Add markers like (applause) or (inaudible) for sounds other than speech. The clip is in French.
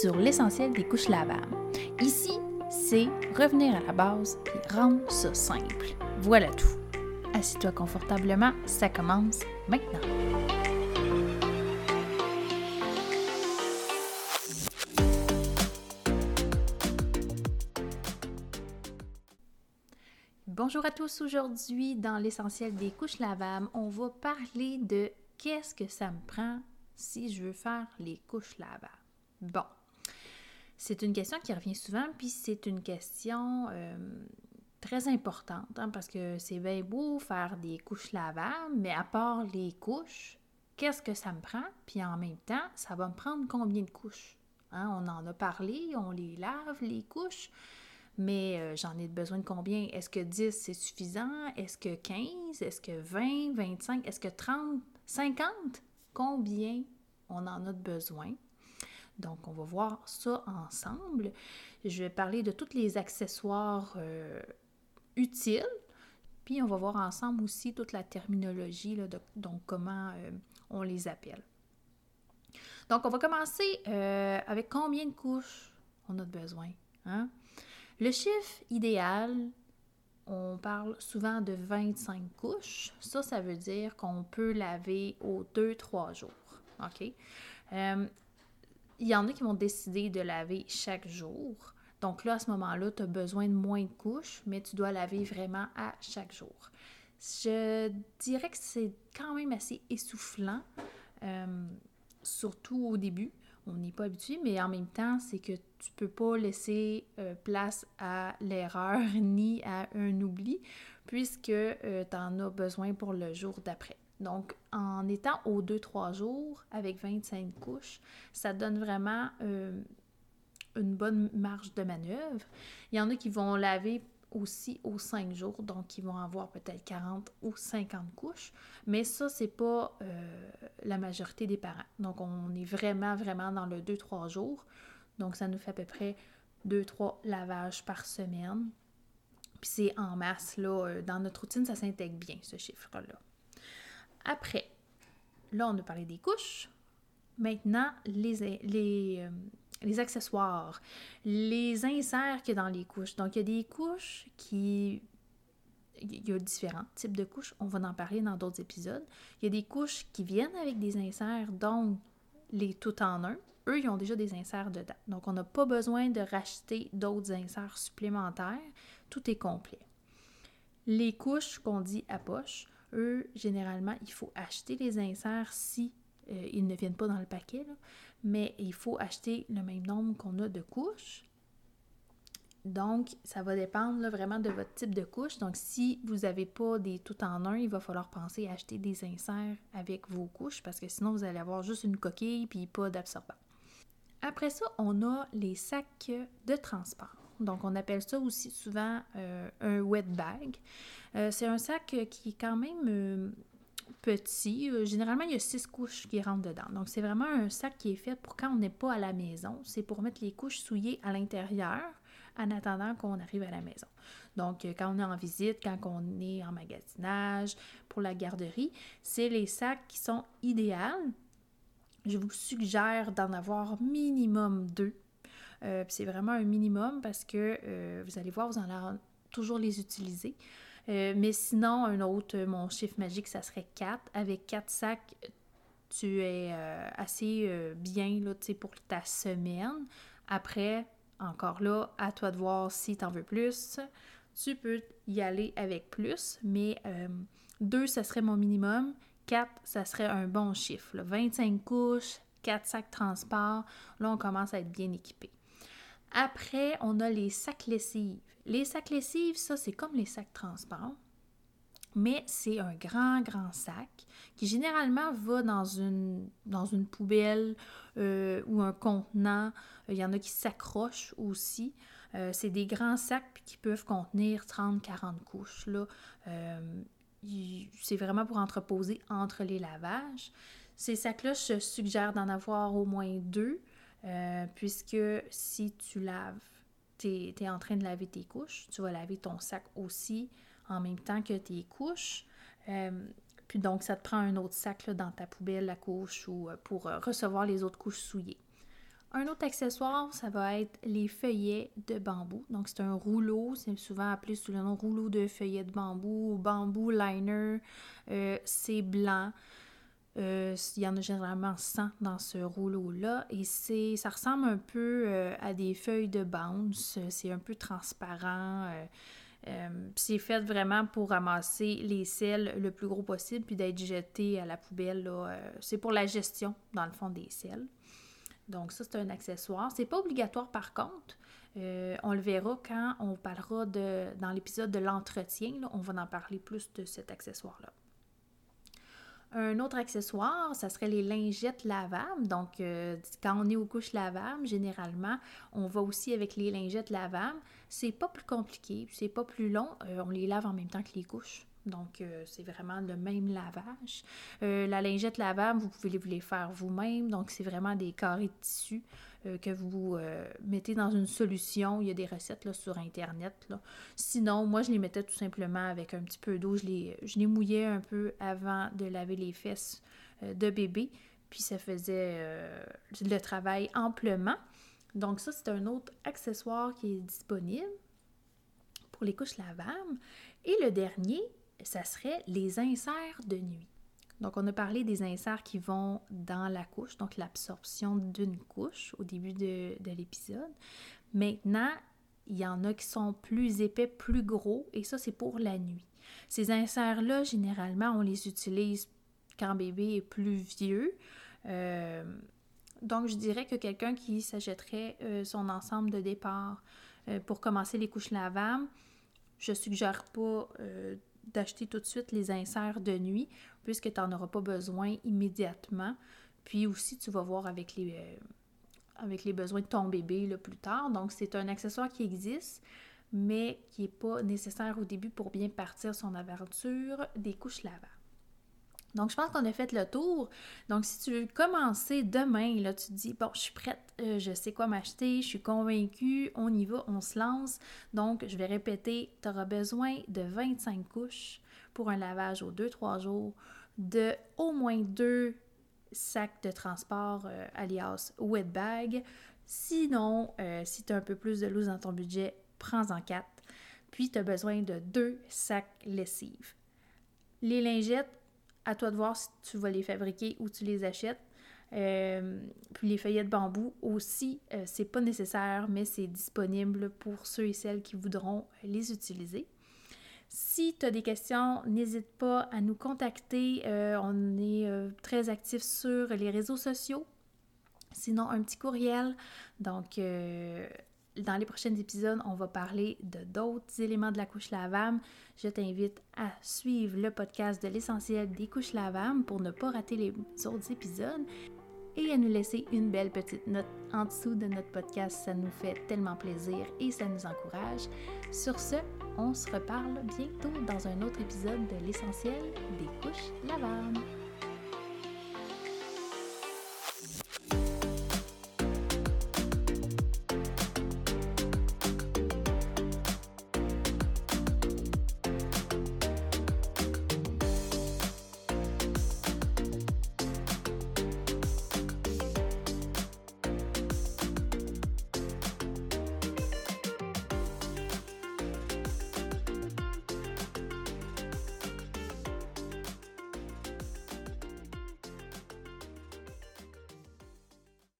sur l'essentiel des couches lavables. Ici, c'est revenir à la base et rendre ça simple. Voilà tout. Assis-toi confortablement, ça commence maintenant. Bonjour à tous, aujourd'hui dans l'essentiel des couches lavables, on va parler de qu'est-ce que ça me prend si je veux faire les couches lavables. Bon, c'est une question qui revient souvent, puis c'est une question euh, très importante, hein, parce que c'est bien beau faire des couches lavables, mais à part les couches, qu'est-ce que ça me prend? Puis en même temps, ça va me prendre combien de couches? Hein, on en a parlé, on les lave, les couches, mais euh, j'en ai besoin de combien? Est-ce que 10 c'est suffisant? Est-ce que 15? Est-ce que 20, 25? Est-ce que 30, 50? Combien on en a besoin? Donc, on va voir ça ensemble. Je vais parler de tous les accessoires euh, utiles. Puis, on va voir ensemble aussi toute la terminologie, donc comment euh, on les appelle. Donc, on va commencer euh, avec combien de couches on a besoin. Hein? Le chiffre idéal, on parle souvent de 25 couches. Ça, ça veut dire qu'on peut laver aux 2-3 jours. OK? Il y en a qui vont décider de laver chaque jour. Donc là, à ce moment-là, tu as besoin de moins de couches, mais tu dois laver vraiment à chaque jour. Je dirais que c'est quand même assez essoufflant, euh, surtout au début. On n'est pas habitué, mais en même temps, c'est que tu peux pas laisser euh, place à l'erreur (laughs) ni à un oubli, puisque euh, tu en as besoin pour le jour d'après. Donc, en étant aux 2-3 jours avec 25 couches, ça donne vraiment euh, une bonne marge de manœuvre. Il y en a qui vont laver aussi aux 5 jours, donc ils vont avoir peut-être 40 ou 50 couches, mais ça, c'est pas euh, la majorité des parents. Donc, on est vraiment, vraiment dans le 2-3 jours. Donc, ça nous fait à peu près 2-3 lavages par semaine. Puis c'est en masse, là, euh, dans notre routine, ça s'intègre bien, ce chiffre-là. Après, là, on a parlé des couches. Maintenant, euh, les accessoires, les inserts qu'il y a dans les couches. Donc, il y a des couches qui... Il y a différents types de couches. On va en parler dans d'autres épisodes. Il y a des couches qui viennent avec des inserts, donc les tout en un. Eux, ils ont déjà des inserts dedans. Donc, on n'a pas besoin de racheter d'autres inserts supplémentaires. Tout est complet. Les couches qu'on dit à poche, eux, généralement, il faut acheter les inserts si euh, ils ne viennent pas dans le paquet, mais il faut acheter le même nombre qu'on a de couches. Donc, ça va dépendre vraiment de votre type de couche. Donc, si vous n'avez pas des tout en un, il va falloir penser à acheter des inserts avec vos couches parce que sinon, vous allez avoir juste une coquille puis pas d'absorbant. Après ça, on a les sacs de transport. Donc, on appelle ça aussi souvent euh, un wet bag. Euh, c'est un sac qui est quand même euh, petit. généralement, il y a six couches qui rentrent dedans. Donc, c'est vraiment un sac qui est fait pour quand on n'est pas à la maison. C'est pour mettre les couches souillées à l'intérieur en attendant qu'on arrive à la maison. Donc, quand on est en visite, quand on est en magasinage, pour la garderie, c'est les sacs qui sont idéaux. Je vous suggère d'en avoir minimum deux euh, c'est vraiment un minimum parce que euh, vous allez voir, vous allez toujours les utiliser. Euh, mais sinon, un autre, mon chiffre magique, ça serait 4. Avec 4 sacs, tu es assez bien là, pour ta semaine. Après, encore là, à toi de voir si tu en veux plus. Tu peux y aller avec plus, mais 2, ça serait mon minimum. 4, ça serait un bon chiffre. 25 couches, 4 sacs transport, là, on commence à être bien équipé. Après, on a les sacs lessives. Les sacs lessives, ça, c'est comme les sacs transport, mais c'est un grand, grand sac qui généralement va dans une, dans une poubelle euh, ou un contenant. Il y en a qui s'accrochent aussi. Euh, c'est des grands sacs qui peuvent contenir 30-40 couches. Là. Euh, c'est vraiment pour entreposer entre les lavages. Ces sacs-là, je suggère d'en avoir au moins deux. Euh, puisque si tu laves, tu es, en train de laver tes couches, tu vas laver ton sac aussi en même temps que tes couches. Euh, puis donc, ça te prend un autre sac dans ta poubelle, la couche, ou euh, pour recevoir les autres couches souillées. Un autre accessoire, ça va être les feuillets de bambou. Donc, c'est un rouleau, c'est souvent appelé sous le nom rouleau de feuillets de bambou ou bambou liner. C'est blanc. Euh, il y en a généralement 100 dans ce rouleau-là et c'est, ça ressemble un peu euh, à des feuilles de bounce. C'est un peu transparent. c'est fait vraiment pour ramasser les sels le plus gros possible puis d'être jeté à la poubelle. c'est pour la gestion, dans le fond, des sels. Donc, ça, c'est un accessoire. C'est pas obligatoire par contre. Euh, on le verra quand on parlera de, dans l'épisode de l'entretien. On va en parler plus de cet accessoire-là. Un autre accessoire, ça serait les lingettes lavables. Donc, euh, quand on est aux couches lavables, généralement, on va aussi avec les lingettes lavables. C'est pas plus compliqué, c'est pas plus long. Euh, on les lave en même temps que les couches. Donc, euh, c'est vraiment le même lavage. Euh, la lingette lavable, vous pouvez vous les faire vous-même. Donc, c'est vraiment des carrés de tissu que vous mettez dans une solution. Il y a des recettes sur Internet. Sinon, moi, je les mettais tout simplement avec un petit peu d'eau. Je les, je les mouillais un peu avant de laver les fesses de bébé. Puis, ça faisait le travail amplement. Donc, ça, c'est un autre accessoire qui est disponible pour les couches lavables. Et le dernier, ça serait les inserts de nuit. Donc, on a parlé des inserts qui vont dans la couche, donc l'absorption d'une couche au début de, l'épisode. Maintenant, il y en a qui sont plus épais, plus gros, et ça, c'est pour la nuit. Ces inserts-là, généralement, on les utilise quand bébé est plus vieux. Euh, donc, je dirais que quelqu'un qui s'achèterait euh, son ensemble de départ euh, pour commencer les couches lavables, je suggère pas d'acheter tout de suite les inserts de nuit, puisque tu n'en auras pas besoin immédiatement. Puis aussi, tu vas voir avec les, euh, besoins de ton bébé plus tard. Donc, c'est un accessoire qui existe, mais qui n'est pas nécessaire au début pour bien partir son aventure des couches lavables. Donc, je pense qu'on a fait le tour. Donc, si tu veux commencer demain, là, tu te dis, bon, je suis prête, euh, je sais quoi m'acheter, je suis convaincue, on y va, on se lance. Donc, je vais répéter, tu auras besoin de 25 couches pour un lavage aux 2-3 jours, de au moins deux sacs de transport, euh, alias wet bag. Sinon, euh, si tu as un peu plus de loose dans ton budget, prends-en quatre. Puis, tu as besoin de deux sacs lessives. Les lingettes, à toi de voir si tu vas les fabriquer ou tu les achètes. Euh, puis les feuillets de bambou aussi, euh, c'est pas nécessaire, mais c'est disponible pour ceux et celles qui voudront les utiliser. Si tu as des questions, n'hésite pas à nous contacter. Euh, on est très actifs sur les réseaux sociaux. Sinon, un petit courriel. Donc, dans les prochains épisodes, on va parler de d'autres éléments de la couche lavable. Je t'invite à suivre le podcast de l'essentiel des couches lavables pour ne pas rater les autres épisodes et à nous laisser une belle petite note en dessous de notre podcast. Ça nous fait tellement plaisir et ça nous encourage. Sur ce, on se reparle bientôt dans un autre épisode de l'essentiel des couches lavables.